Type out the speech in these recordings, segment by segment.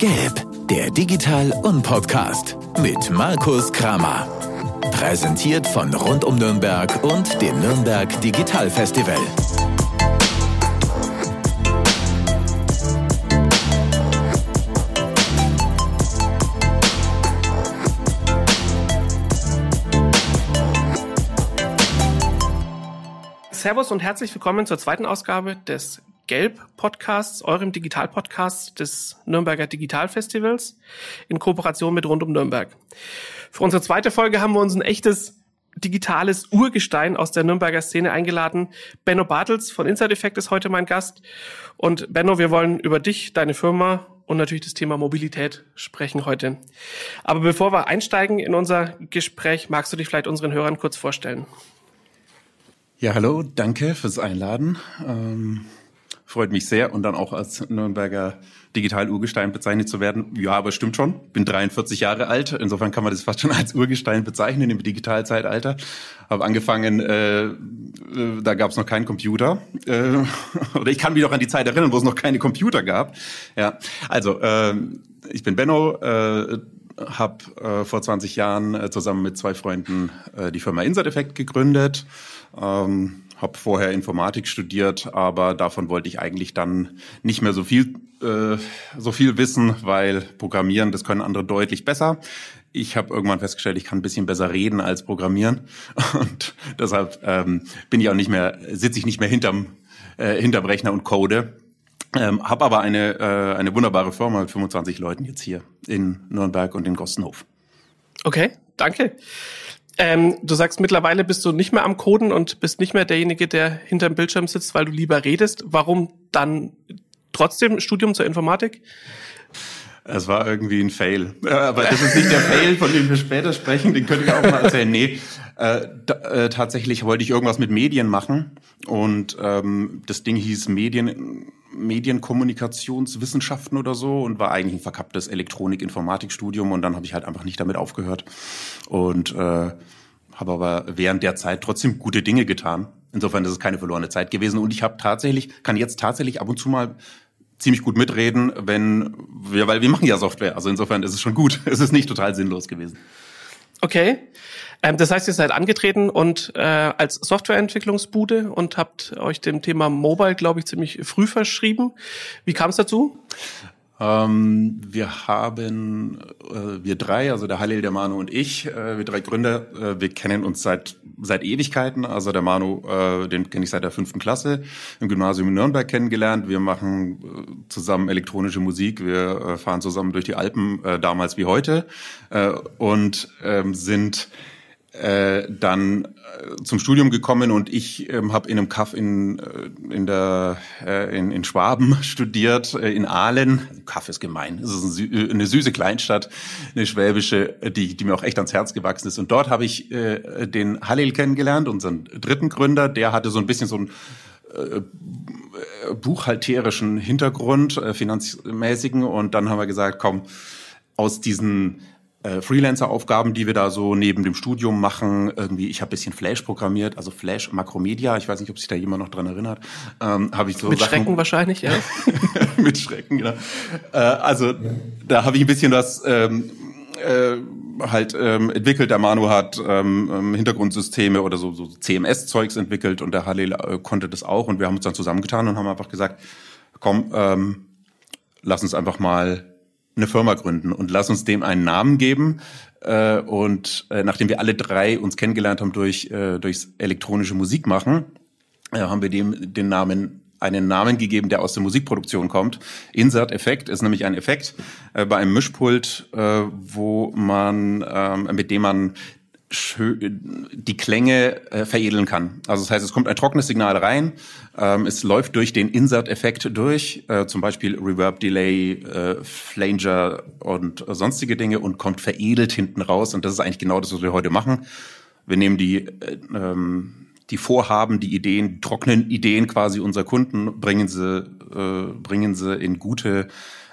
Gelb, der Digital- und Podcast mit Markus Kramer. Präsentiert von Rund um Nürnberg und dem Nürnberg Digital Festival. Servus und herzlich willkommen zur zweiten Ausgabe des Gelb-Podcasts, eurem Digital-Podcast des Nürnberger Digital-Festivals in Kooperation mit Rund um Nürnberg. Für unsere zweite Folge haben wir uns ein echtes digitales Urgestein aus der Nürnberger Szene eingeladen. Benno Bartels von Inside Effect ist heute mein Gast. Und Benno, wir wollen über dich, deine Firma und natürlich das Thema Mobilität sprechen heute. Aber bevor wir einsteigen in unser Gespräch, magst du dich vielleicht unseren Hörern kurz vorstellen? Ja, hallo, danke fürs Einladen. Ähm, freut mich sehr und dann auch als Nürnberger Digital-Urgestein bezeichnet zu werden. Ja, aber stimmt schon. Bin 43 Jahre alt. Insofern kann man das fast schon als Urgestein bezeichnen im Digitalzeitalter. Habe angefangen, äh, äh, da gab es noch keinen Computer. Äh, oder ich kann mich noch an die Zeit erinnern, wo es noch keine Computer gab. Ja, also äh, ich bin Benno. Äh, habe äh, vor 20 Jahren äh, zusammen mit zwei Freunden äh, die Firma Insert Effect gegründet. Ähm, habe vorher Informatik studiert, aber davon wollte ich eigentlich dann nicht mehr so viel äh, so viel wissen, weil Programmieren, das können andere deutlich besser. Ich habe irgendwann festgestellt, ich kann ein bisschen besser reden als programmieren und deshalb ähm, bin ich auch nicht mehr sitze ich nicht mehr hinterm äh, hinterm Rechner und code. Ähm, habe aber eine äh, eine wunderbare Firma mit 25 Leuten jetzt hier in Nürnberg und in Gostenhof. Okay, danke. Ähm, du sagst, mittlerweile bist du nicht mehr am Coden und bist nicht mehr derjenige, der hinterm Bildschirm sitzt, weil du lieber redest. Warum dann trotzdem Studium zur Informatik? Es war irgendwie ein Fail. Äh, aber das ist nicht der Fail, von dem wir später sprechen. Den könnte ich auch mal erzählen. Nee, äh, äh, tatsächlich wollte ich irgendwas mit Medien machen. Und ähm, das Ding hieß Medien, Medienkommunikationswissenschaften oder so und war eigentlich ein verkapptes Elektronik-Informatikstudium. Und dann habe ich halt einfach nicht damit aufgehört. Und äh, habe aber während der Zeit trotzdem gute Dinge getan. Insofern ist es keine verlorene Zeit gewesen. Und ich habe tatsächlich, kann jetzt tatsächlich ab und zu mal ziemlich gut mitreden, wenn wir, weil wir machen ja Software. Also insofern ist es schon gut. Es ist nicht total sinnlos gewesen. Okay. Ähm, das heißt, ihr seid angetreten und äh, als Softwareentwicklungsbude und habt euch dem Thema Mobile, glaube ich, ziemlich früh verschrieben. Wie kam es dazu? Ähm, wir haben, äh, wir drei, also der Halil, der Manu und ich, äh, wir drei Gründer, äh, wir kennen uns seit seit Ewigkeiten. Also der Manu, äh, den kenne ich seit der fünften Klasse im Gymnasium in Nürnberg kennengelernt. Wir machen äh, zusammen elektronische Musik. Wir äh, fahren zusammen durch die Alpen, damals wie heute, und ähm, sind äh, dann äh, zum Studium gekommen und ich ähm, habe in einem Kaff in, äh, in, der, äh, in, in Schwaben studiert, äh, in Aalen. Kaff ist gemein, es ist ein, äh, eine süße Kleinstadt, eine schwäbische, die, die mir auch echt ans Herz gewachsen ist. Und dort habe ich äh, den Halil kennengelernt, unseren dritten Gründer. Der hatte so ein bisschen so ein äh, buchhalterischen Hintergrund, äh, finanzmäßigen. Und dann haben wir gesagt, komm, aus diesen äh, Freelancer-Aufgaben, die wir da so neben dem Studium machen. Irgendwie, ich habe bisschen Flash programmiert, also Flash Makromedia. Ich weiß nicht, ob sich da jemand noch dran erinnert. Ähm, habe ich so mit Sachen, Schrecken wahrscheinlich, ja. mit Schrecken, genau. Äh, also da habe ich ein bisschen was ähm, äh, halt ähm, entwickelt. Der Manu hat ähm, ähm Hintergrundsysteme oder so, so CMS-Zeugs entwickelt und der Halil äh, konnte das auch. Und wir haben uns dann zusammengetan und haben einfach gesagt, komm, ähm, lass uns einfach mal eine Firma gründen und lass uns dem einen Namen geben. Äh, und äh, nachdem wir alle drei uns kennengelernt haben durch äh, durchs elektronische Musik machen, äh, haben wir dem den Namen einen Namen gegeben, der aus der Musikproduktion kommt. Insert Effekt ist nämlich ein Effekt äh, bei einem Mischpult, äh, wo man ähm, mit dem man die Klänge äh, veredeln kann. Also das heißt, es kommt ein trockenes Signal rein, ähm, es läuft durch den Insert-Effekt durch, äh, zum Beispiel Reverb, Delay, äh, Flanger und sonstige Dinge und kommt veredelt hinten raus. Und das ist eigentlich genau das, was wir heute machen. Wir nehmen die, äh, ähm, die Vorhaben, die Ideen, die trockenen Ideen quasi unserer Kunden, bringen sie, bringen sie in gute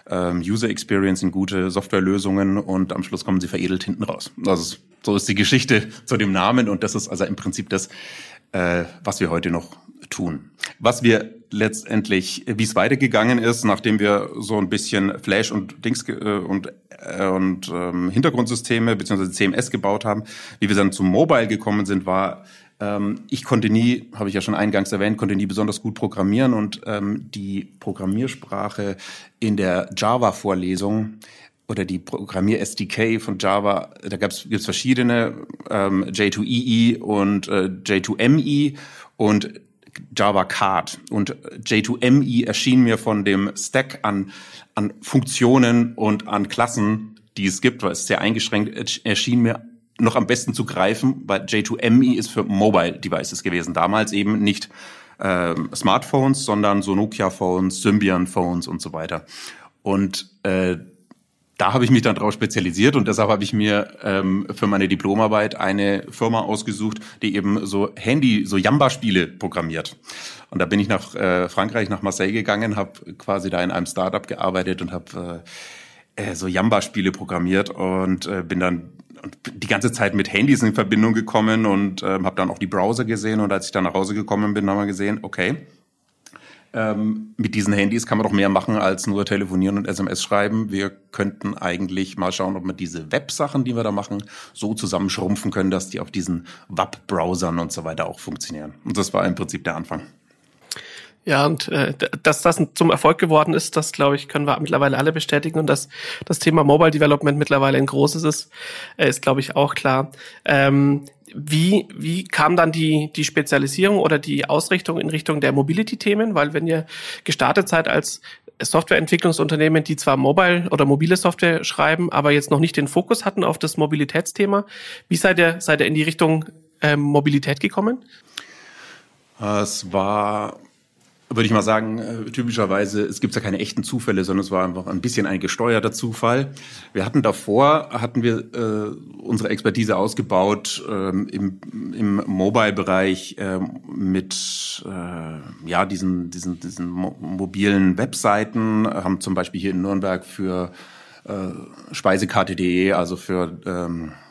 ähm, User Experience, in gute Softwarelösungen und am Schluss kommen sie veredelt hinten raus. Also so ist die Geschichte zu dem Namen und das ist also im Prinzip das, äh, was wir heute noch tun. Was wir letztendlich, wie es weitergegangen ist, nachdem wir so ein bisschen Flash und Dings äh, und äh, und ähm, Hintergrundsysteme bzw. CMS gebaut haben, wie wir dann zum Mobile gekommen sind, war ähm, ich konnte nie, habe ich ja schon eingangs erwähnt, konnte nie besonders gut programmieren und ähm, die Programmiersprache in der Java-Vorlesung oder die Programmier-SDK von Java, da gibt's gibt's verschiedene, ähm, J2EE e und äh, J2ME und Java Card. Und J2ME erschien mir von dem Stack an, an Funktionen und an Klassen, die es gibt, weil es sehr eingeschränkt erschien mir noch am besten zu greifen, weil J2ME ist für Mobile Devices gewesen. Damals eben nicht äh, Smartphones, sondern so Nokia-Phones, Symbian-Phones und so weiter. Und äh, da habe ich mich dann drauf spezialisiert und deshalb habe ich mir ähm, für meine Diplomarbeit eine Firma ausgesucht, die eben so Handy, so Jamba-Spiele programmiert. Und da bin ich nach äh, Frankreich, nach Marseille gegangen, habe quasi da in einem Startup gearbeitet und habe äh, äh, so Jamba-Spiele programmiert und äh, bin dann die ganze Zeit mit Handys in Verbindung gekommen und äh, habe dann auch die Browser gesehen und als ich dann nach Hause gekommen bin, haben wir gesehen, okay, ähm, mit diesen Handys kann man doch mehr machen als nur telefonieren und SMS schreiben. Wir könnten eigentlich mal schauen, ob wir diese Websachen, die wir da machen, so zusammenschrumpfen können, dass die auf diesen WAP-Browsern und so weiter auch funktionieren. Und das war im Prinzip der Anfang. Ja, und äh, dass das zum Erfolg geworden ist, das glaube ich, können wir mittlerweile alle bestätigen. Und dass das Thema Mobile Development mittlerweile ein großes ist, äh, ist, glaube ich, auch klar. Ähm, wie, wie kam dann die, die Spezialisierung oder die Ausrichtung in Richtung der Mobility-Themen? Weil wenn ihr gestartet seid als Softwareentwicklungsunternehmen, die zwar mobile oder mobile Software schreiben, aber jetzt noch nicht den Fokus hatten auf das Mobilitätsthema, wie seid ihr, seid ihr in die Richtung ähm, Mobilität gekommen? Es war würde ich mal sagen, äh, typischerweise, es gibt ja keine echten Zufälle, sondern es war einfach ein bisschen ein gesteuerter Zufall. Wir hatten davor, hatten wir äh, unsere Expertise ausgebaut ähm, im, im Mobile-Bereich ähm, mit äh, ja diesen, diesen, diesen mobilen Webseiten, haben zum Beispiel hier in Nürnberg für äh, Speisekarte.de, also für ähm, äh,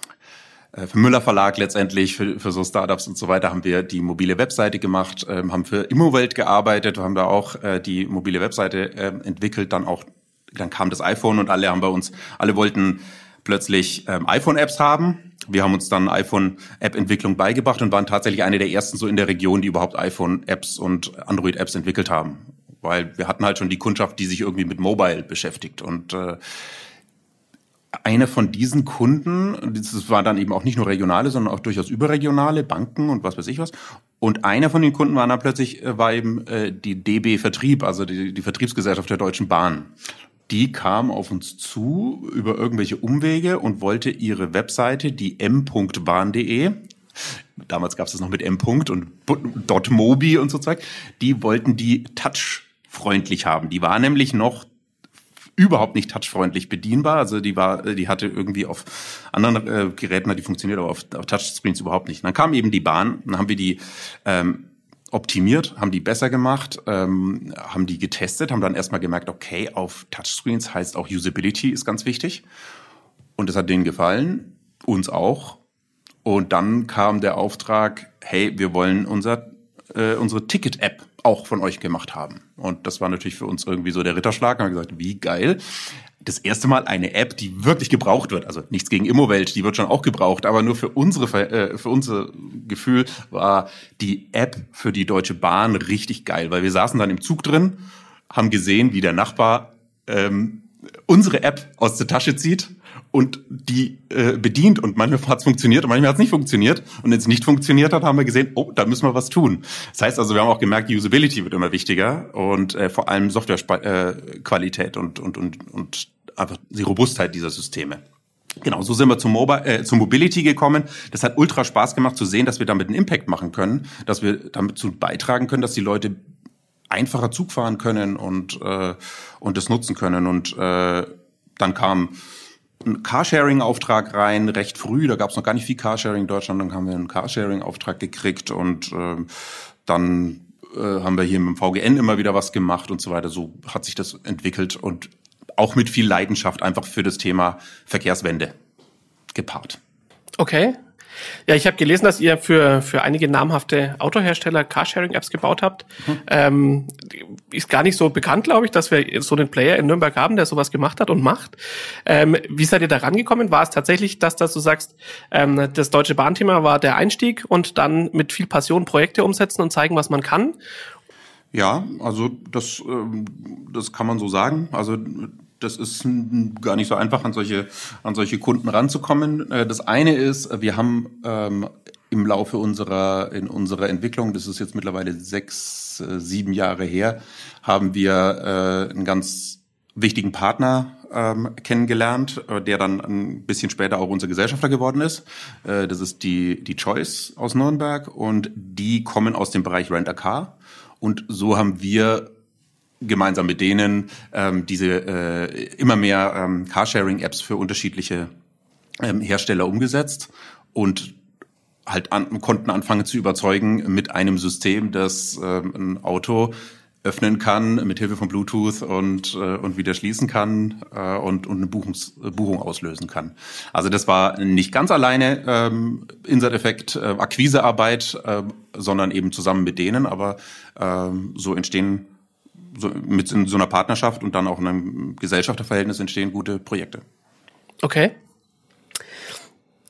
für Müller Verlag letztendlich, für, für so Startups und so weiter, haben wir die mobile Webseite gemacht, ähm, haben für Immowelt gearbeitet, haben da auch äh, die mobile Webseite äh, entwickelt, dann auch, dann kam das iPhone und alle haben bei uns, alle wollten plötzlich ähm, iPhone-Apps haben. Wir haben uns dann iPhone-App-Entwicklung beigebracht und waren tatsächlich eine der ersten so in der Region, die überhaupt iPhone-Apps und Android-Apps entwickelt haben. Weil wir hatten halt schon die Kundschaft, die sich irgendwie mit Mobile beschäftigt. Und äh, einer von diesen Kunden, das war dann eben auch nicht nur regionale, sondern auch durchaus überregionale Banken und was weiß ich was. Und einer von den Kunden war dann plötzlich, äh, war eben äh, die DB Vertrieb, also die, die Vertriebsgesellschaft der Deutschen Bahn. Die kam auf uns zu über irgendwelche Umwege und wollte ihre Webseite, die m.bahn.de, damals gab es das noch mit m. und .mobi und so Zeug, die wollten die touchfreundlich haben. Die war nämlich noch überhaupt nicht touchfreundlich bedienbar. Also die war, die hatte irgendwie auf anderen äh, Geräten die funktioniert, aber auf, auf Touchscreens überhaupt nicht. Und dann kam eben die Bahn, dann haben wir die ähm, optimiert, haben die besser gemacht, ähm, haben die getestet, haben dann erstmal gemerkt, okay, auf Touchscreens heißt auch Usability ist ganz wichtig. Und das hat denen gefallen, uns auch. Und dann kam der Auftrag, hey, wir wollen unser, äh, unsere Ticket-App auch von euch gemacht haben. Und das war natürlich für uns irgendwie so der Ritterschlag. Wir haben gesagt, wie geil. Das erste Mal eine App, die wirklich gebraucht wird. Also nichts gegen Immowelt, die wird schon auch gebraucht, aber nur für unsere, äh, für unser Gefühl war die App für die Deutsche Bahn richtig geil, weil wir saßen dann im Zug drin, haben gesehen, wie der Nachbar ähm, unsere App aus der Tasche zieht und die äh, bedient und manchmal hat es funktioniert und manchmal hat es nicht funktioniert und wenn es nicht funktioniert hat, haben wir gesehen, oh, da müssen wir was tun. Das heißt also, wir haben auch gemerkt, Usability wird immer wichtiger und äh, vor allem Softwarequalität äh, und, und, und, und einfach die Robustheit dieser Systeme. Genau, so sind wir zum, Mobile, äh, zum Mobility gekommen. Das hat ultra Spaß gemacht zu sehen, dass wir damit einen Impact machen können, dass wir damit zu beitragen können, dass die Leute einfacher Zug fahren können und, äh, und das nutzen können. Und äh, dann kam ein Carsharing-Auftrag rein, recht früh, da gab es noch gar nicht viel Carsharing in Deutschland, dann haben wir einen Carsharing-Auftrag gekriegt und äh, dann äh, haben wir hier mit dem VGN immer wieder was gemacht und so weiter. So hat sich das entwickelt und auch mit viel Leidenschaft einfach für das Thema Verkehrswende gepaart. Okay. Ja, ich habe gelesen, dass ihr für, für einige namhafte Autohersteller Carsharing-Apps gebaut habt. Mhm. Ähm, ist gar nicht so bekannt, glaube ich, dass wir so einen Player in Nürnberg haben, der sowas gemacht hat und macht. Ähm, wie seid ihr da rangekommen? War es tatsächlich, dass, dass du sagst, ähm, das deutsche Bahnthema war der Einstieg und dann mit viel Passion Projekte umsetzen und zeigen, was man kann? Ja, also das, ähm, das kann man so sagen. Also das ist gar nicht so einfach, an solche, an solche Kunden ranzukommen. Äh, das eine ist, wir haben ähm, im Laufe unserer, in unserer Entwicklung, das ist jetzt mittlerweile sechs, äh, sieben Jahre her, haben wir äh, einen ganz wichtigen Partner ähm, kennengelernt, äh, der dann ein bisschen später auch unser Gesellschafter geworden ist. Äh, das ist die, die Choice aus Nürnberg und die kommen aus dem Bereich Rent a Car. Und so haben wir gemeinsam mit denen ähm, diese äh, immer mehr ähm, Carsharing-Apps für unterschiedliche ähm, Hersteller umgesetzt und halt an, konnten anfangen zu überzeugen mit einem System, das ähm, ein Auto öffnen kann mit Hilfe von Bluetooth und äh, und wieder schließen kann äh, und und eine Buchungs Buchung auslösen kann. Also das war nicht ganz alleine ähm, Insert-Effekt, äh, Akquisearbeit, äh, sondern eben zusammen mit denen. Aber äh, so entstehen so, mit in so einer Partnerschaft und dann auch in einem Gesellschafterverhältnis entstehen gute Projekte. Okay.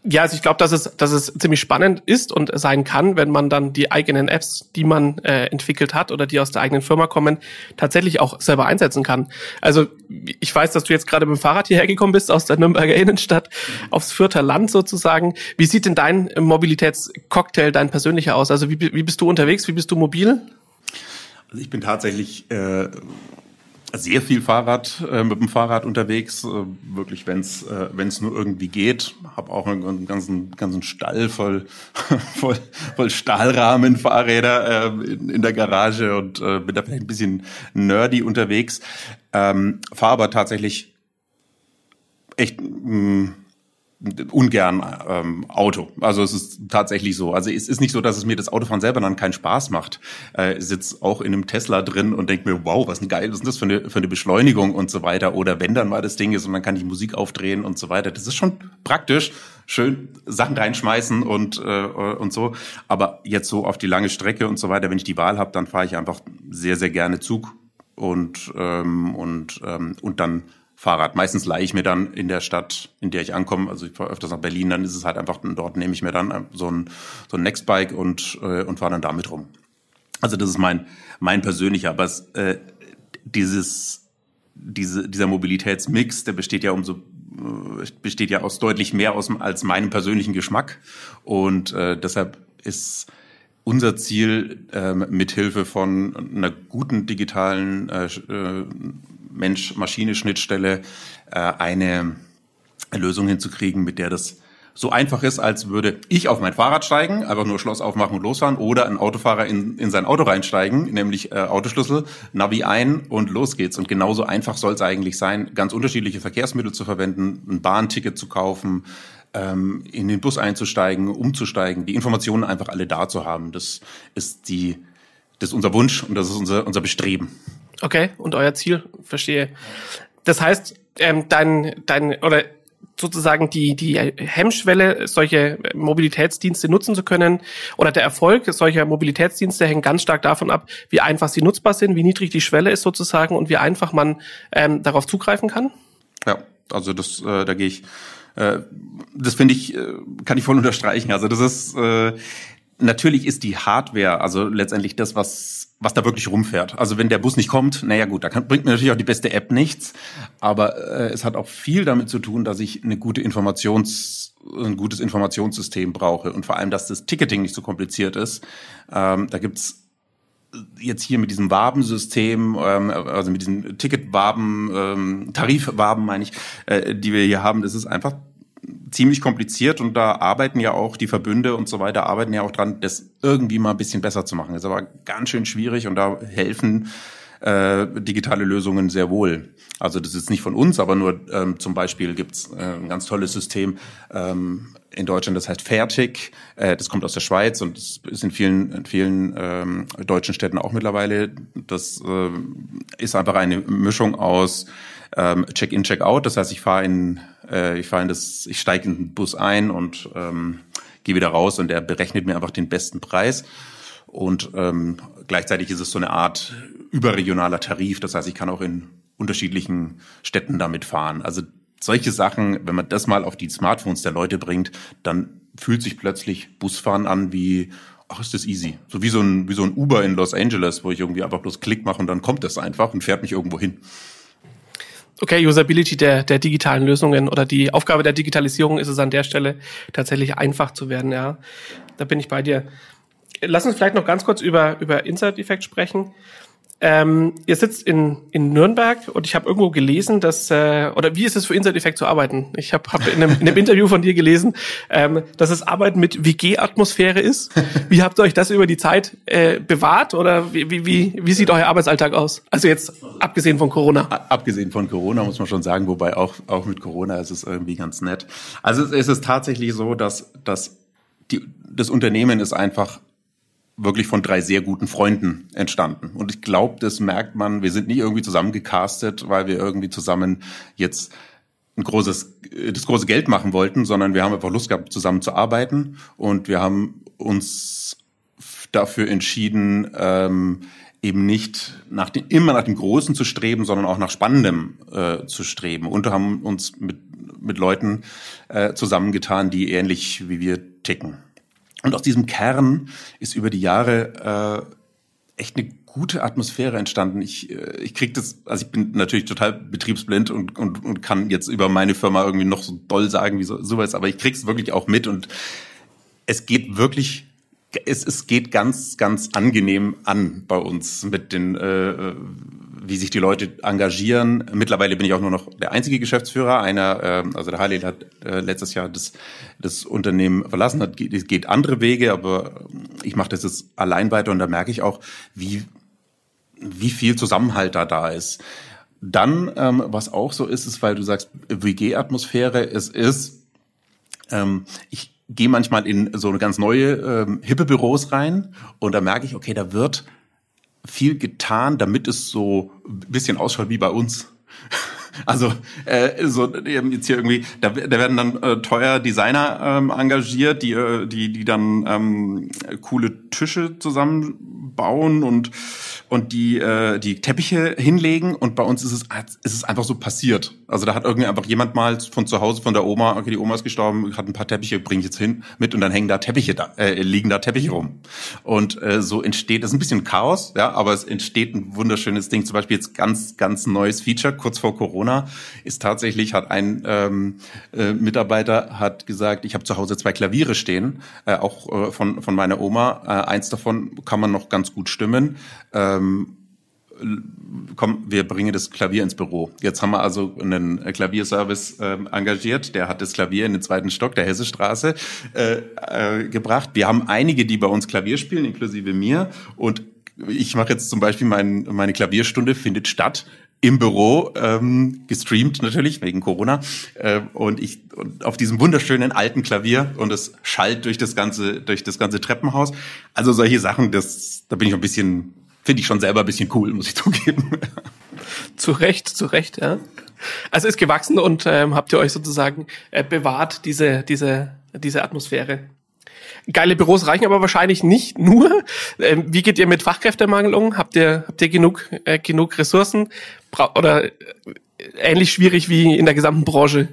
Ja, also ich glaube, dass es, dass es ziemlich spannend ist und sein kann, wenn man dann die eigenen Apps, die man äh, entwickelt hat oder die aus der eigenen Firma kommen, tatsächlich auch selber einsetzen kann. Also ich weiß, dass du jetzt gerade mit dem Fahrrad hierher gekommen bist aus der Nürnberger Innenstadt aufs Vierter Land sozusagen. Wie sieht denn dein Mobilitätscocktail, dein persönlicher aus? Also wie, wie bist du unterwegs? Wie bist du mobil? Also ich bin tatsächlich äh, sehr viel Fahrrad äh, mit dem Fahrrad unterwegs, äh, wirklich wenn es äh, nur irgendwie geht. Habe auch einen ganzen ganzen Stall voll voll, voll Stahlrahmen-Fahrräder äh, in, in der Garage und äh, bin da vielleicht ein bisschen nerdy unterwegs. Ähm, Fahre aber tatsächlich echt mh, mm, ungern ähm, Auto. Also es ist tatsächlich so. Also es ist nicht so, dass es mir das Autofahren selber dann keinen Spaß macht. Äh, sitz auch in einem Tesla drin und denk mir, wow, was ein geil, ist das für eine, für eine Beschleunigung und so weiter. Oder wenn dann mal das Ding ist und dann kann ich Musik aufdrehen und so weiter. Das ist schon praktisch. Schön Sachen reinschmeißen und, äh, und so. Aber jetzt so auf die lange Strecke und so weiter, wenn ich die Wahl habe, dann fahre ich einfach sehr, sehr gerne Zug und, ähm, und, ähm, und dann Fahrrad. Meistens leihe ich mir dann in der Stadt, in der ich ankomme, also ich fahre öfters nach Berlin, dann ist es halt einfach, dort nehme ich mir dann äh, so ein, so ein Nextbike und, äh, und fahre dann damit rum. Also das ist mein, mein persönlicher, aber es, äh, dieses, diese, dieser Mobilitätsmix, der besteht ja umso äh, besteht ja aus deutlich mehr aus als meinem persönlichen Geschmack und äh, deshalb ist unser Ziel äh, mithilfe von einer guten digitalen äh, äh Mensch-Maschine-Schnittstelle äh, eine Lösung hinzukriegen, mit der das so einfach ist, als würde ich auf mein Fahrrad steigen, einfach nur Schloss aufmachen und losfahren, oder ein Autofahrer in, in sein Auto reinsteigen, nämlich äh, Autoschlüssel, Navi ein und los geht's. Und genauso einfach soll es eigentlich sein, ganz unterschiedliche Verkehrsmittel zu verwenden, ein Bahnticket zu kaufen, ähm, in den Bus einzusteigen, umzusteigen, die Informationen einfach alle da zu haben. Das ist die, das ist unser Wunsch und das ist unser, unser Bestreben. Okay, und euer Ziel, verstehe. Das heißt, ähm, dein, dein, oder sozusagen die, die Hemmschwelle, solche Mobilitätsdienste nutzen zu können oder der Erfolg solcher Mobilitätsdienste hängt ganz stark davon ab, wie einfach sie nutzbar sind, wie niedrig die Schwelle ist sozusagen und wie einfach man ähm, darauf zugreifen kann? Ja, also das, äh, da gehe ich, äh, das finde ich, äh, kann ich voll unterstreichen. Also das ist, äh, natürlich ist die Hardware, also letztendlich das, was, was da wirklich rumfährt. Also wenn der Bus nicht kommt, naja gut, da kann, bringt mir natürlich auch die beste App nichts. Aber äh, es hat auch viel damit zu tun, dass ich eine gute Informations, ein gutes Informationssystem brauche und vor allem, dass das Ticketing nicht so kompliziert ist. Ähm, da gibt's jetzt hier mit diesem Wabensystem, ähm, also mit diesen Ticketwaben, ähm, Tarifwaben meine ich, äh, die wir hier haben, das ist einfach ziemlich kompliziert und da arbeiten ja auch die Verbünde und so weiter, arbeiten ja auch dran, das irgendwie mal ein bisschen besser zu machen. Das ist aber ganz schön schwierig und da helfen äh, digitale Lösungen sehr wohl. Also das ist nicht von uns, aber nur ähm, zum Beispiel gibt's äh, ein ganz tolles System ähm, in Deutschland, das heißt Fertig. Äh, das kommt aus der Schweiz und ist in vielen, in vielen ähm, deutschen Städten auch mittlerweile. Das äh, ist einfach eine Mischung aus ähm, Check-in, Check-out. Das heißt, ich fahre in, äh, ich fahre in das, ich steige in den Bus ein und ähm, gehe wieder raus und der berechnet mir einfach den besten Preis. Und ähm, gleichzeitig ist es so eine Art überregionaler Tarif. Das heißt, ich kann auch in unterschiedlichen Städten damit fahren. Also solche Sachen, wenn man das mal auf die Smartphones der Leute bringt, dann fühlt sich plötzlich Busfahren an wie, ach, ist das easy. So wie so ein, wie so ein Uber in Los Angeles, wo ich irgendwie einfach bloß Klick mache und dann kommt das einfach und fährt mich irgendwo hin. Okay, Usability der, der digitalen Lösungen oder die Aufgabe der Digitalisierung ist es an der Stelle tatsächlich einfach zu werden, ja. Da bin ich bei dir. Lass uns vielleicht noch ganz kurz über, über Insert Effect sprechen. Ähm, ihr sitzt in, in Nürnberg und ich habe irgendwo gelesen, dass äh, oder wie ist es für Inside Effect zu arbeiten? Ich habe hab in, einem, in einem Interview von dir gelesen, ähm, dass es Arbeiten mit WG-Atmosphäre ist. Wie habt ihr euch das über die Zeit äh, bewahrt oder wie, wie, wie, wie sieht euer Arbeitsalltag aus? Also jetzt abgesehen von Corona. Abgesehen von Corona muss man schon sagen, wobei auch auch mit Corona ist es irgendwie ganz nett. Also es ist tatsächlich so, dass dass die, das Unternehmen ist einfach wirklich von drei sehr guten Freunden entstanden. Und ich glaube, das merkt man, wir sind nie irgendwie zusammengecastet, weil wir irgendwie zusammen jetzt ein großes, das große Geld machen wollten, sondern wir haben einfach Lust gehabt, zusammen zu arbeiten. Und wir haben uns dafür entschieden, ähm, eben nicht nach dem, immer nach dem Großen zu streben, sondern auch nach Spannendem äh, zu streben. Und haben uns mit, mit Leuten äh, zusammengetan, die ähnlich wie wir ticken. Und aus diesem Kern ist über die Jahre äh, echt eine gute Atmosphäre entstanden. Ich, äh, ich krieg das, also ich bin natürlich total betriebsblind und, und, und kann jetzt über meine Firma irgendwie noch so doll sagen wie so, sowas, aber ich krieg's wirklich auch mit und es geht wirklich es, es geht ganz, ganz angenehm an bei uns mit den äh, wie sich die Leute engagieren. Mittlerweile bin ich auch nur noch der einzige Geschäftsführer. Einer, äh, also der Halil hat äh, letztes Jahr das, das Unternehmen verlassen, hat geht, geht andere Wege, aber ich mache das jetzt allein weiter und da merke ich auch, wie wie viel Zusammenhalt da da ist. Dann, ähm, was auch so ist, ist, weil du sagst WG-Atmosphäre, es ist, ähm, ich gehe manchmal in so eine ganz neue ähm, hippe Büros rein und da merke ich, okay, da wird viel getan, damit es so ein bisschen ausschaut wie bei uns. Also äh, so jetzt hier irgendwie, da, da werden dann äh, teuer Designer ähm, engagiert, die äh, die die dann ähm, coole Tische zusammenbauen und und die äh, die Teppiche hinlegen und bei uns ist es ist es einfach so passiert. Also da hat irgendwie einfach jemand mal von zu Hause von der Oma, okay, die Oma ist gestorben, hat ein paar Teppiche, bringe ich jetzt hin mit und dann hängen da Teppiche da äh, liegen da Teppiche rum. Und äh, so entsteht, das ist ein bisschen Chaos, ja, aber es entsteht ein wunderschönes Ding, zum Beispiel jetzt ganz ganz neues Feature kurz vor Corona ist tatsächlich hat ein ähm, äh, Mitarbeiter hat gesagt, ich habe zu Hause zwei Klaviere stehen, äh, auch äh, von von meiner Oma, äh, eins davon kann man noch ganz gut stimmen. Ähm, komm, wir bringen das Klavier ins Büro. Jetzt haben wir also einen Klavierservice äh, engagiert, der hat das Klavier in den zweiten Stock der Hessestraße äh, äh, gebracht. Wir haben einige, die bei uns Klavier spielen, inklusive mir. Und ich mache jetzt zum Beispiel mein, meine Klavierstunde findet statt im Büro ähm, gestreamt natürlich wegen Corona äh, und ich und auf diesem wunderschönen alten Klavier und es schallt durch das ganze durch das ganze Treppenhaus. Also solche Sachen, das da bin ich ein bisschen finde ich schon selber ein bisschen cool, muss ich zugeben. zu Recht, zu Recht, ja. Also ist gewachsen und ähm, habt ihr euch sozusagen äh, bewahrt diese diese diese Atmosphäre. Geile Büros reichen aber wahrscheinlich nicht nur. Ähm, wie geht ihr mit Fachkräftemangel um? Habt ihr, habt ihr genug, äh, genug Ressourcen? Bra oder äh, ähnlich schwierig wie in der gesamten Branche?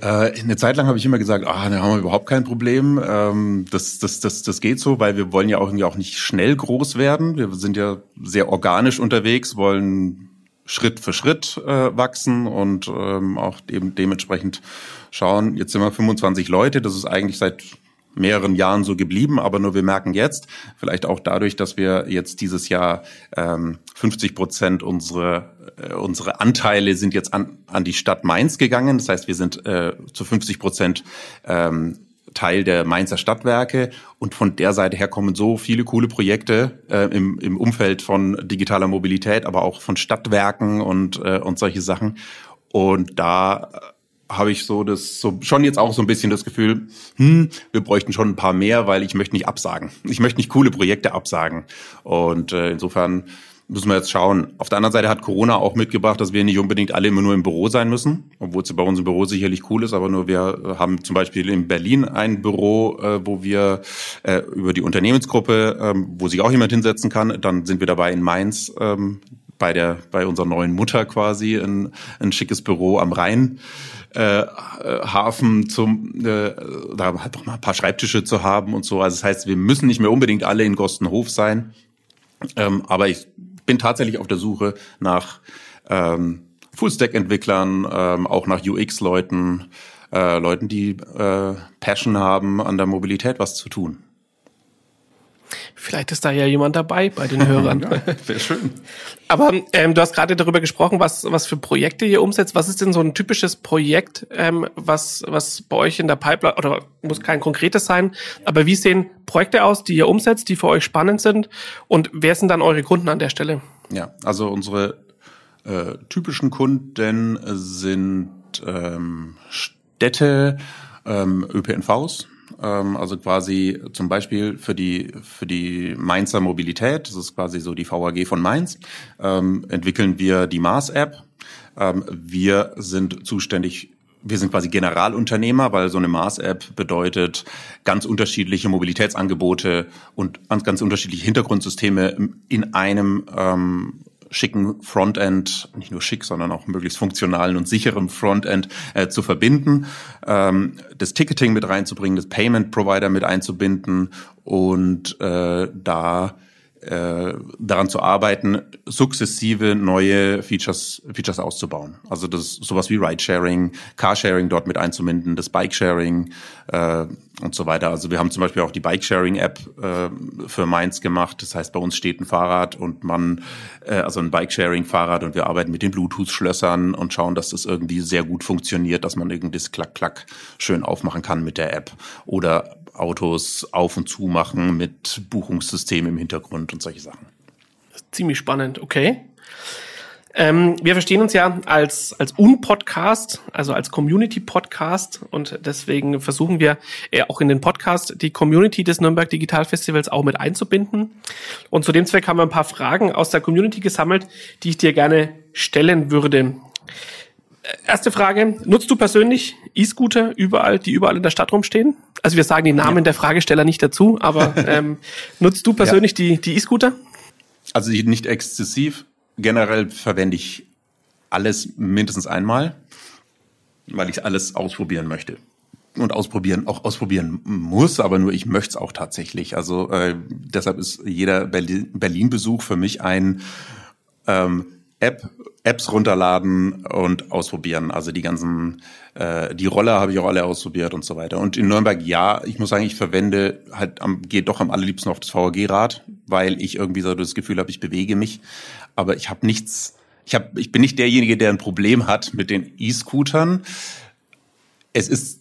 Äh, eine Zeit lang habe ich immer gesagt, ah, da haben wir überhaupt kein Problem. Ähm, das, das, das, das geht so, weil wir wollen ja auch irgendwie auch nicht schnell groß werden. Wir sind ja sehr organisch unterwegs, wollen Schritt für Schritt äh, wachsen und ähm, auch eben dementsprechend schauen. Jetzt sind wir 25 Leute. Das ist eigentlich seit mehreren Jahren so geblieben, aber nur wir merken jetzt, vielleicht auch dadurch, dass wir jetzt dieses Jahr ähm, 50 Prozent unsere äh, unsere Anteile sind jetzt an, an die Stadt Mainz gegangen. Das heißt, wir sind äh, zu 50 Prozent ähm, Teil der Mainzer Stadtwerke und von der Seite her kommen so viele coole Projekte äh, im, im Umfeld von digitaler Mobilität, aber auch von Stadtwerken und, äh, und solche Sachen. Und da habe ich so das so schon jetzt auch so ein bisschen das Gefühl, hm, wir bräuchten schon ein paar mehr, weil ich möchte nicht absagen. Ich möchte nicht coole Projekte absagen. Und äh, insofern müssen wir jetzt schauen. Auf der anderen Seite hat Corona auch mitgebracht, dass wir nicht unbedingt alle immer nur im Büro sein müssen, obwohl es bei uns im Büro sicherlich cool ist, aber nur wir haben zum Beispiel in Berlin ein Büro, äh, wo wir äh, über die Unternehmensgruppe, ähm, wo sich auch jemand hinsetzen kann. Dann sind wir dabei in Mainz ähm, bei der bei unserer neuen Mutter quasi ein, ein schickes Büro am Rhein. Äh, Hafen zum äh, da halt noch mal ein paar Schreibtische zu haben und so. Also das heißt, wir müssen nicht mehr unbedingt alle in Gostenhof sein. Ähm, aber ich bin tatsächlich auf der Suche nach ähm, Full-Stack-Entwicklern, ähm, auch nach UX-Leuten, äh, Leuten, die äh, Passion haben, an der Mobilität was zu tun. Vielleicht ist da ja jemand dabei bei den Hörern. ja, wäre schön. Aber ähm, du hast gerade darüber gesprochen, was, was für Projekte ihr umsetzt. Was ist denn so ein typisches Projekt, ähm, was, was bei euch in der Pipeline, oder muss kein konkretes sein, aber wie sehen Projekte aus, die ihr umsetzt, die für euch spannend sind? Und wer sind dann eure Kunden an der Stelle? Ja, also unsere äh, typischen Kunden sind ähm, Städte, ähm, ÖPNVs, ähm, also quasi zum Beispiel für die, für die Mainzer Mobilität, das ist quasi so die VAG von Mainz, ähm, entwickeln wir die Mars-App. Ähm, wir sind zuständig wir sind quasi Generalunternehmer, weil so eine Mars-App bedeutet ganz unterschiedliche Mobilitätsangebote und ganz unterschiedliche Hintergrundsysteme in einem ähm, schicken Frontend, nicht nur schick, sondern auch möglichst funktionalen und sicheren Frontend äh, zu verbinden, ähm, das Ticketing mit reinzubringen, das Payment Provider mit einzubinden und äh, da äh, daran zu arbeiten, sukzessive neue Features, Features auszubauen. Also das sowas wie Ridesharing, Carsharing dort mit einzubinden, das Bikesharing äh, und so weiter. Also wir haben zum Beispiel auch die Bikesharing-App äh, für Mainz gemacht. Das heißt, bei uns steht ein Fahrrad und man, äh, also ein Bikesharing-Fahrrad und wir arbeiten mit den Bluetooth-Schlössern und schauen, dass das irgendwie sehr gut funktioniert, dass man irgendwie das Klack-Klack schön aufmachen kann mit der App. Oder Autos auf und zu machen mit Buchungssystem im Hintergrund und solche Sachen. Ziemlich spannend, okay. Ähm, wir verstehen uns ja als, als Un-Podcast, also als Community-Podcast und deswegen versuchen wir äh, auch in den Podcast die Community des Nürnberg Digital Festivals auch mit einzubinden. Und zu dem Zweck haben wir ein paar Fragen aus der Community gesammelt, die ich dir gerne stellen würde. Erste Frage, nutzt du persönlich E-Scooter überall, die überall in der Stadt rumstehen? Also wir sagen die Namen ja. der Fragesteller nicht dazu, aber ähm, nutzt du persönlich ja. die die E-Scooter? Also nicht exzessiv. Generell verwende ich alles mindestens einmal, weil ich alles ausprobieren möchte und ausprobieren auch ausprobieren muss, aber nur ich möchte es auch tatsächlich. Also äh, deshalb ist jeder Berlin-Besuch für mich ein ähm, App, Apps runterladen und ausprobieren. Also die ganzen, äh, die Roller habe ich auch alle ausprobiert und so weiter. Und in Nürnberg, ja, ich muss sagen, ich verwende halt am, gehe doch am allerliebsten auf das VAG-Rad, weil ich irgendwie so das Gefühl habe, ich bewege mich. Aber ich habe nichts, ich habe, ich bin nicht derjenige, der ein Problem hat mit den E-Scootern. Es ist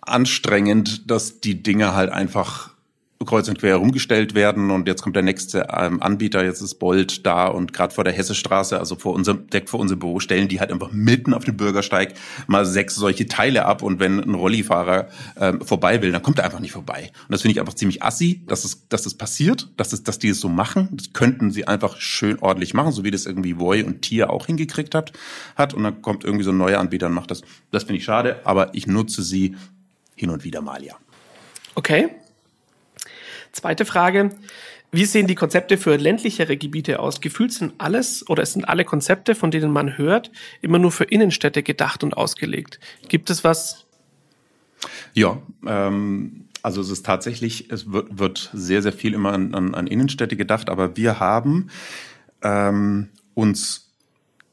anstrengend, dass die Dinge halt einfach kreuz und quer herumgestellt werden und jetzt kommt der nächste ähm, Anbieter, jetzt ist Bolt da und gerade vor der Hessestraße, also vor unserem, direkt vor unserem Büro, stellen die halt einfach mitten auf dem Bürgersteig mal sechs solche Teile ab und wenn ein Rollifahrer ähm, vorbei will, dann kommt er einfach nicht vorbei. Und das finde ich einfach ziemlich assi, dass es, dass das passiert, dass, es, dass die es so machen. Das könnten sie einfach schön ordentlich machen, so wie das irgendwie Voy und Tier auch hingekriegt hat, hat und dann kommt irgendwie so ein neuer Anbieter und macht das. Das finde ich schade, aber ich nutze sie hin und wieder mal, ja. Okay. Zweite Frage. Wie sehen die Konzepte für ländlichere Gebiete aus? Gefühlt sind alles oder es sind alle Konzepte, von denen man hört, immer nur für Innenstädte gedacht und ausgelegt. Gibt es was? Ja, ähm, also es ist tatsächlich, es wird, wird sehr, sehr viel immer an, an, an Innenstädte gedacht, aber wir haben ähm, uns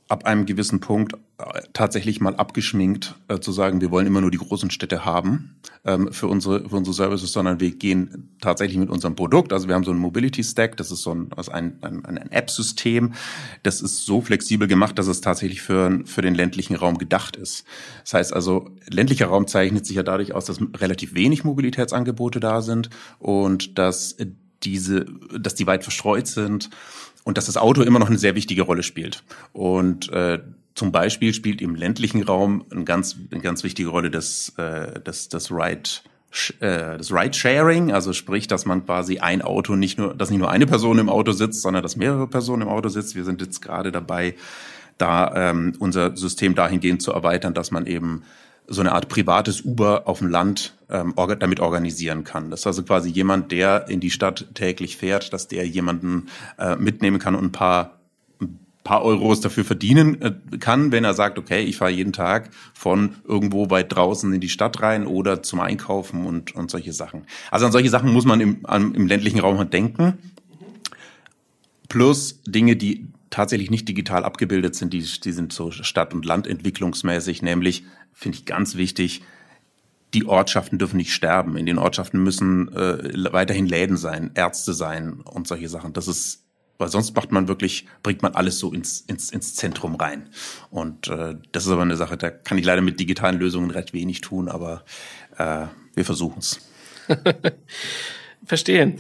ab einem gewissen Punkt tatsächlich mal abgeschminkt äh, zu sagen, wir wollen immer nur die großen Städte haben ähm, für unsere für unsere Services, sondern wir gehen tatsächlich mit unserem Produkt. Also wir haben so ein Mobility Stack, das ist so ein, also ein, ein, ein App-System, das ist so flexibel gemacht, dass es tatsächlich für für den ländlichen Raum gedacht ist. Das heißt also, ländlicher Raum zeichnet sich ja dadurch aus, dass relativ wenig Mobilitätsangebote da sind und dass diese, dass die weit verstreut sind und dass das Auto immer noch eine sehr wichtige Rolle spielt. Und äh, zum Beispiel spielt im ländlichen Raum eine ganz, eine ganz wichtige Rolle das, äh, das, das Ride äh, das Ride-Sharing, also sprich, dass man quasi ein Auto nicht nur, dass nicht nur eine Person im Auto sitzt, sondern dass mehrere Personen im Auto sitzt. Wir sind jetzt gerade dabei, da ähm, unser System dahingehend zu erweitern, dass man eben so eine Art privates Uber auf dem Land ähm, orga damit organisieren kann. Das ist also quasi jemand, der in die Stadt täglich fährt, dass der jemanden äh, mitnehmen kann und ein paar paar Euros dafür verdienen äh, kann, wenn er sagt, okay, ich fahre jeden Tag von irgendwo weit draußen in die Stadt rein oder zum Einkaufen und, und solche Sachen. Also an solche Sachen muss man im, an, im ländlichen Raum halt denken. Plus Dinge, die tatsächlich nicht digital abgebildet sind, die, die sind so Stadt- und Landentwicklungsmäßig, nämlich, finde ich ganz wichtig, die Ortschaften dürfen nicht sterben. In den Ortschaften müssen äh, weiterhin Läden sein, Ärzte sein und solche Sachen. Das ist, weil sonst macht man wirklich, bringt man alles so ins, ins, ins Zentrum rein. Und äh, das ist aber eine Sache, da kann ich leider mit digitalen Lösungen recht wenig tun, aber äh, wir versuchen es. Verstehe.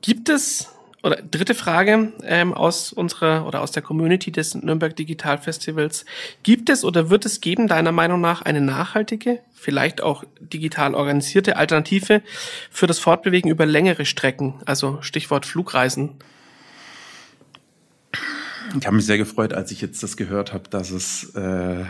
Gibt es oder dritte Frage ähm, aus unserer oder aus der Community des Nürnberg Digital Festivals. Gibt es oder wird es geben, deiner Meinung nach, eine nachhaltige, vielleicht auch digital organisierte Alternative für das Fortbewegen über längere Strecken? Also Stichwort Flugreisen. Ich habe mich sehr gefreut, als ich jetzt das gehört habe, dass es, äh,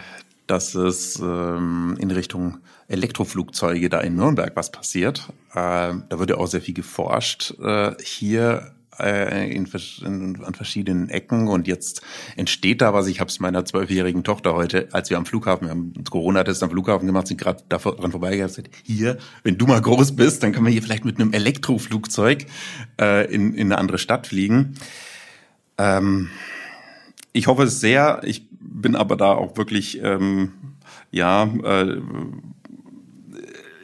dass es ähm, in Richtung Elektroflugzeuge da in Nürnberg was passiert. Äh, da wird ja auch sehr viel geforscht. Äh, hier äh, in, in, an verschiedenen Ecken und jetzt entsteht da was. Ich habe es meiner zwölfjährigen Tochter heute, als wir am Flughafen, wir haben Corona-Test am Flughafen gemacht, sind gerade daran vorbeigegangen, hier, wenn du mal groß bist, dann können wir hier vielleicht mit einem Elektroflugzeug äh, in, in eine andere Stadt fliegen. Ähm, ich hoffe es sehr. Ich bin aber da auch wirklich, ähm, ja, äh,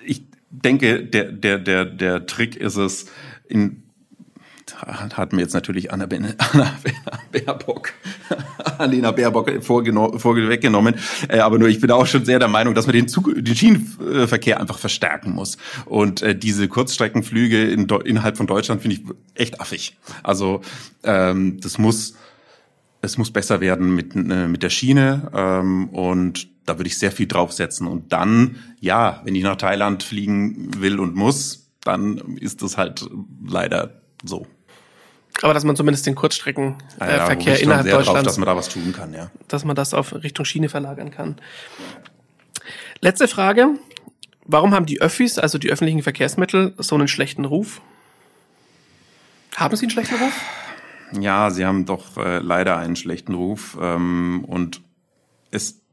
ich denke, der, der, der, der Trick ist es, in hat mir jetzt natürlich Anna, Anna Baerbock, Alena Baerbock vorweggenommen. Äh, aber nur ich bin auch schon sehr der Meinung, dass man den, Zug, den Schienenverkehr einfach verstärken muss. Und äh, diese Kurzstreckenflüge in, innerhalb von Deutschland finde ich echt affig. Also ähm, das muss es muss besser werden mit, äh, mit der Schiene ähm, und da würde ich sehr viel draufsetzen. Und dann, ja, wenn ich nach Thailand fliegen will und muss, dann ist das halt leider so. Aber dass man zumindest den Kurzstreckenverkehr ja, äh, innerhalb Deutschlands, drauf, dass man da was tun kann, ja. Dass man das auf Richtung Schiene verlagern kann. Letzte Frage. Warum haben die Öffis, also die öffentlichen Verkehrsmittel, so einen schlechten Ruf? Haben sie einen schlechten Ruf? Ja, sie haben doch äh, leider einen schlechten Ruf. Ähm, und es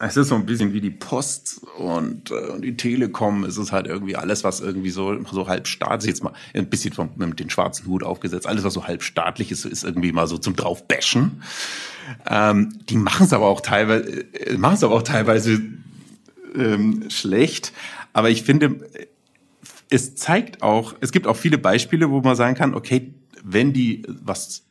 es ist so ein bisschen wie die Post und, äh, und die Telekom. Es ist halt irgendwie alles, was irgendwie so, so halb staatlich, jetzt mal ein bisschen vom, mit den schwarzen Hut aufgesetzt, alles, was so halb staatlich ist, ist irgendwie mal so zum draufbashen. Ähm, die machen es aber auch teilweise, äh, machen es aber auch teilweise ähm, schlecht. Aber ich finde, es zeigt auch, es gibt auch viele Beispiele, wo man sagen kann, okay, wenn die was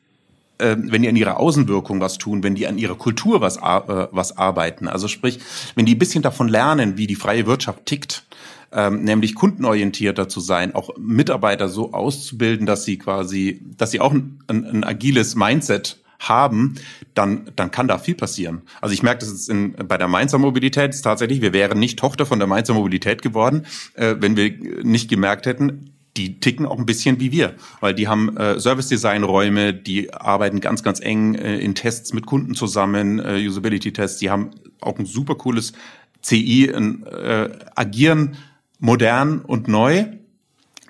äh, wenn die an ihrer Außenwirkung was tun, wenn die an ihrer Kultur was, äh, was arbeiten. Also sprich, wenn die ein bisschen davon lernen, wie die freie Wirtschaft tickt, ähm, nämlich kundenorientierter zu sein, auch Mitarbeiter so auszubilden, dass sie quasi, dass sie auch ein, ein, ein agiles Mindset haben, dann, dann kann da viel passieren. Also ich merke das jetzt in, bei der Mainzer Mobilität ist tatsächlich, wir wären nicht Tochter von der Mainzer Mobilität geworden, äh, wenn wir nicht gemerkt hätten, die ticken auch ein bisschen wie wir, weil die haben äh, Service-Design-Räume, die arbeiten ganz, ganz eng äh, in Tests mit Kunden zusammen, äh, Usability-Tests, die haben auch ein super cooles CI, äh, agieren modern und neu.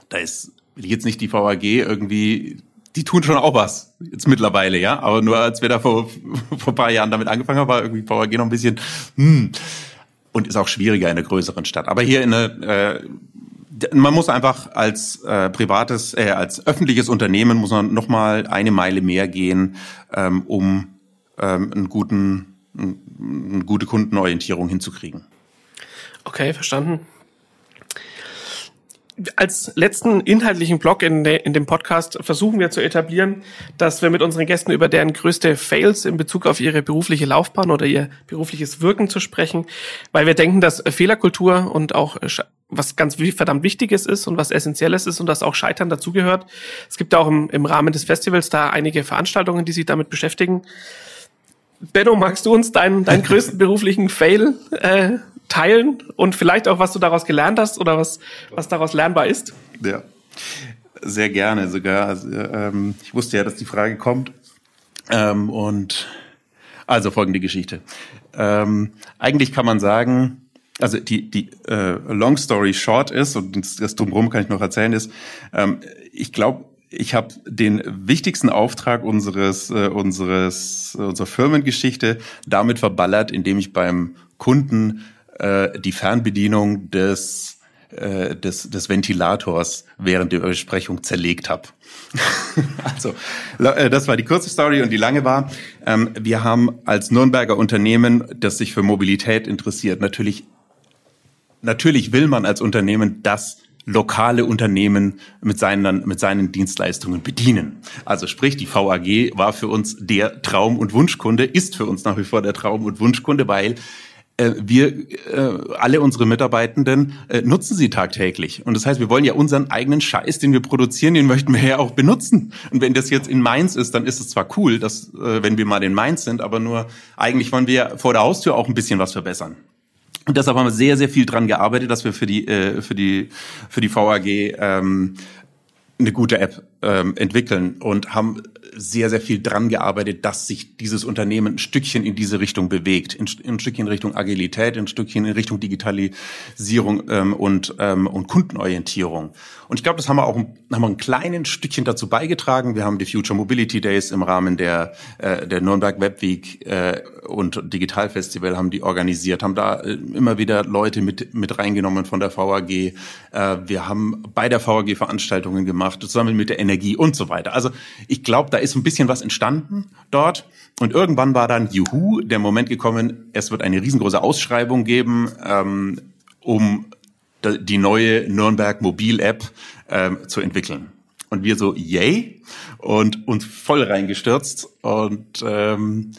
Da ist jetzt nicht die VAG irgendwie, die tun schon auch was, jetzt mittlerweile, ja, aber nur als wir da vor, vor ein paar Jahren damit angefangen haben, war irgendwie VAG noch ein bisschen, hm, und ist auch schwieriger in einer größeren Stadt. Aber hier in einer äh, man muss einfach als äh, privates, äh, als öffentliches Unternehmen muss man noch mal eine Meile mehr gehen, ähm, um ähm, einen guten, eine gute Kundenorientierung hinzukriegen. Okay, verstanden. Als letzten inhaltlichen Block in, de, in dem Podcast versuchen wir zu etablieren, dass wir mit unseren Gästen über deren größte Fails in Bezug auf ihre berufliche Laufbahn oder ihr berufliches Wirken zu sprechen, weil wir denken, dass Fehlerkultur und auch was ganz verdammt Wichtiges ist und was Essentielles ist und das auch Scheitern dazugehört. Es gibt auch im, im Rahmen des Festivals da einige Veranstaltungen, die sich damit beschäftigen. Benno, magst du uns deinen, deinen größten beruflichen Fail äh, teilen und vielleicht auch, was du daraus gelernt hast oder was, was daraus lernbar ist? Ja, sehr gerne sogar. Also, ähm, ich wusste ja, dass die Frage kommt. Ähm, und also folgende Geschichte. Ähm, eigentlich kann man sagen, also die, die äh, Long Story Short ist, und das drumherum kann ich noch erzählen, ist, ähm, ich glaube, ich habe den wichtigsten Auftrag unseres, äh, unseres, unserer Firmengeschichte damit verballert, indem ich beim Kunden äh, die Fernbedienung des, äh, des, des Ventilators während der Besprechung zerlegt habe. also, äh, das war die kurze Story und die lange war, ähm, wir haben als Nürnberger Unternehmen, das sich für Mobilität interessiert, natürlich, natürlich will man als Unternehmen das lokale Unternehmen mit seinen, mit seinen Dienstleistungen bedienen. Also sprich, die VAG war für uns der Traum- und Wunschkunde, ist für uns nach wie vor der Traum- und Wunschkunde, weil wir äh, alle unsere Mitarbeitenden äh, nutzen sie tagtäglich. Und das heißt, wir wollen ja unseren eigenen Scheiß, den wir produzieren, den möchten wir ja auch benutzen. Und wenn das jetzt in Mainz ist, dann ist es zwar cool, dass äh, wenn wir mal in Mainz sind, aber nur eigentlich wollen wir vor der Haustür auch ein bisschen was verbessern. Und deshalb haben wir sehr, sehr viel dran gearbeitet, dass wir für die, äh, für die, für die VAG ähm, eine gute App ähm, entwickeln und haben sehr, sehr viel dran gearbeitet, dass sich dieses Unternehmen ein Stückchen in diese Richtung bewegt, ein, ein Stückchen Richtung Agilität, ein Stückchen in Richtung Digitalisierung ähm, und, ähm, und Kundenorientierung. Und ich glaube, das haben wir auch haben wir ein kleines Stückchen dazu beigetragen. Wir haben die Future Mobility Days im Rahmen der, äh, der Nürnberg Web Week äh, und Digital Festival haben die organisiert, haben da äh, immer wieder Leute mit, mit reingenommen von der VAG. Äh, wir haben bei der VAG Veranstaltungen gemacht, zusammen mit der Energie und so weiter. Also ich glaube, da ist ein bisschen was entstanden dort. Und irgendwann war dann, juhu, der Moment gekommen, es wird eine riesengroße Ausschreibung geben, ähm, um die neue Nürnberg Mobil-App ähm, zu entwickeln. Und wir so, yay, und uns voll reingestürzt und ähm,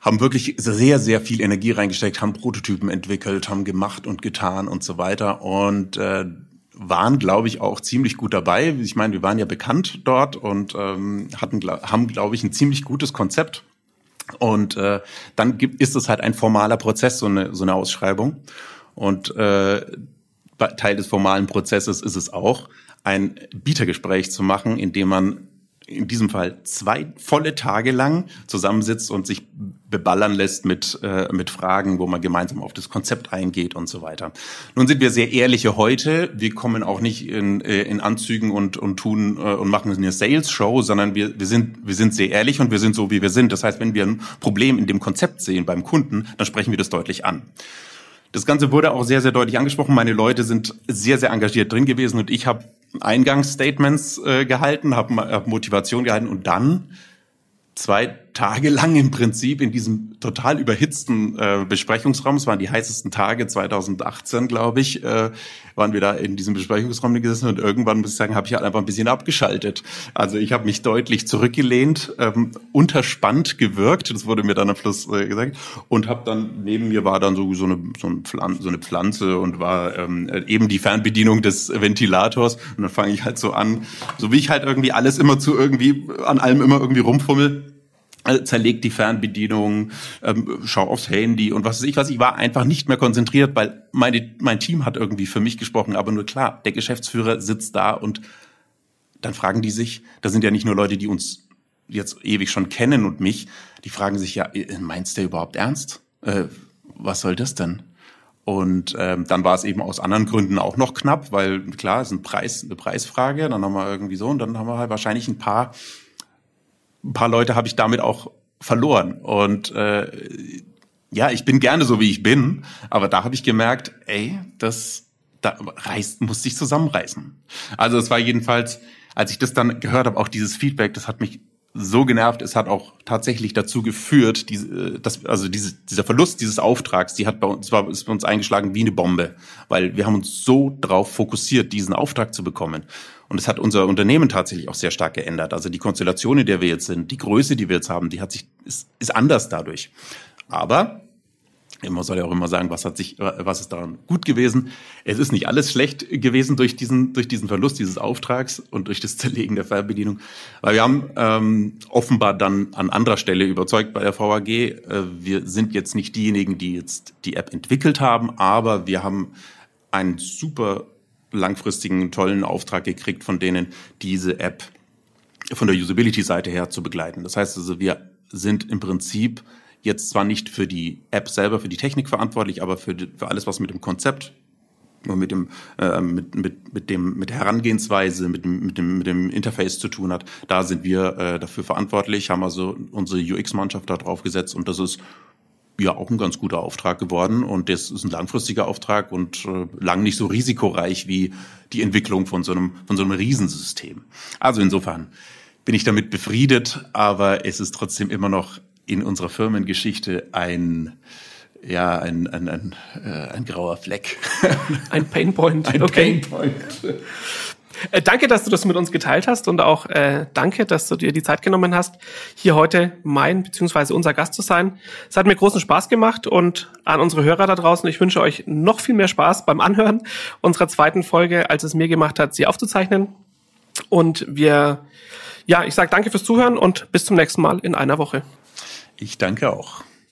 haben wirklich sehr, sehr viel Energie reingesteckt, haben Prototypen entwickelt, haben gemacht und getan und so weiter und äh, waren, glaube ich, auch ziemlich gut dabei. Ich meine, wir waren ja bekannt dort und ähm, hatten, haben, glaube ich, ein ziemlich gutes Konzept. Und äh, dann gibt, ist es halt ein formaler Prozess, so eine, so eine Ausschreibung. Und äh, Teil des formalen Prozesses ist es auch, ein Bietergespräch zu machen, in dem man in diesem Fall zwei volle Tage lang zusammensitzt und sich beballern lässt mit, äh, mit Fragen, wo man gemeinsam auf das Konzept eingeht und so weiter. Nun sind wir sehr ehrliche heute. Wir kommen auch nicht in, äh, in Anzügen und, und tun äh, und machen eine Sales-Show, sondern wir, wir, sind, wir sind sehr ehrlich und wir sind so, wie wir sind. Das heißt, wenn wir ein Problem in dem Konzept sehen beim Kunden, dann sprechen wir das deutlich an. Das Ganze wurde auch sehr, sehr deutlich angesprochen. Meine Leute sind sehr, sehr engagiert drin gewesen und ich habe Eingangsstatements äh, gehalten, habe hab Motivation gehalten und dann zwei Tage lang im Prinzip in diesem total überhitzten äh, Besprechungsraum, es waren die heißesten Tage 2018, glaube ich, äh, waren wir da in diesem Besprechungsraum gesessen und irgendwann, muss ich sagen, habe ich halt einfach ein bisschen abgeschaltet. Also ich habe mich deutlich zurückgelehnt, ähm, unterspannt gewirkt, das wurde mir dann am Schluss äh, gesagt, und habe dann, neben mir war dann so, so, eine, so, ein Pflan so eine Pflanze und war ähm, eben die Fernbedienung des Ventilators und dann fange ich halt so an, so wie ich halt irgendwie alles immer zu irgendwie, an allem immer irgendwie rumfummel, äh, zerlegt die Fernbedienung, ähm, schau aufs Handy und was weiß ich was. Ich war einfach nicht mehr konzentriert, weil meine, mein Team hat irgendwie für mich gesprochen. Aber nur klar, der Geschäftsführer sitzt da und dann fragen die sich, da sind ja nicht nur Leute, die uns jetzt ewig schon kennen und mich, die fragen sich ja, äh, meinst du überhaupt ernst? Äh, was soll das denn? Und ähm, dann war es eben aus anderen Gründen auch noch knapp, weil klar, es ist ein Preis, eine Preisfrage. Dann haben wir irgendwie so und dann haben wir halt wahrscheinlich ein paar ein paar Leute habe ich damit auch verloren. Und äh, ja, ich bin gerne so, wie ich bin, aber da habe ich gemerkt, ey, das da reißt, muss sich zusammenreißen. Also es war jedenfalls, als ich das dann gehört habe, auch dieses Feedback, das hat mich so genervt, es hat auch tatsächlich dazu geführt, diese, dass, also diese, dieser Verlust dieses Auftrags, die hat bei uns, war, ist bei uns eingeschlagen wie eine Bombe, weil wir haben uns so drauf fokussiert, diesen Auftrag zu bekommen. Und es hat unser Unternehmen tatsächlich auch sehr stark geändert. Also die Konstellation, in der wir jetzt sind, die Größe, die wir jetzt haben, die hat sich, ist, ist anders dadurch. Aber Man soll ja auch immer sagen, was hat sich, was ist daran gut gewesen. Es ist nicht alles schlecht gewesen durch diesen, durch diesen Verlust dieses Auftrags und durch das Zerlegen der Fernbedienung. Weil wir haben ähm, offenbar dann an anderer Stelle überzeugt bei der VAG. Äh, wir sind jetzt nicht diejenigen, die jetzt die App entwickelt haben, aber wir haben einen super langfristigen, tollen Auftrag gekriegt von denen, diese App von der Usability-Seite her zu begleiten. Das heißt also, wir sind im Prinzip jetzt zwar nicht für die App selber, für die Technik verantwortlich, aber für, für alles, was mit dem Konzept und mit dem, äh, mit, mit, mit dem, mit der Herangehensweise, mit dem, mit dem, mit dem Interface zu tun hat. Da sind wir äh, dafür verantwortlich, haben also unsere UX-Mannschaft da drauf gesetzt und das ist ja auch ein ganz guter Auftrag geworden und das ist ein langfristiger Auftrag und äh, lang nicht so risikoreich wie die Entwicklung von so einem von so einem Riesensystem. Also insofern bin ich damit befriedet, aber es ist trotzdem immer noch in unserer Firmengeschichte ein ja, ein, ein, ein, äh, ein grauer Fleck. Ein Painpoint. Ein okay. Painpoint. Äh, danke, dass du das mit uns geteilt hast und auch äh, danke, dass du dir die Zeit genommen hast, hier heute mein bzw. unser Gast zu sein. Es hat mir großen Spaß gemacht und an unsere Hörer da draußen, ich wünsche euch noch viel mehr Spaß beim Anhören unserer zweiten Folge, als es mir gemacht hat, sie aufzuzeichnen. Und wir, ja, ich sage danke fürs Zuhören und bis zum nächsten Mal in einer Woche. Ich danke auch.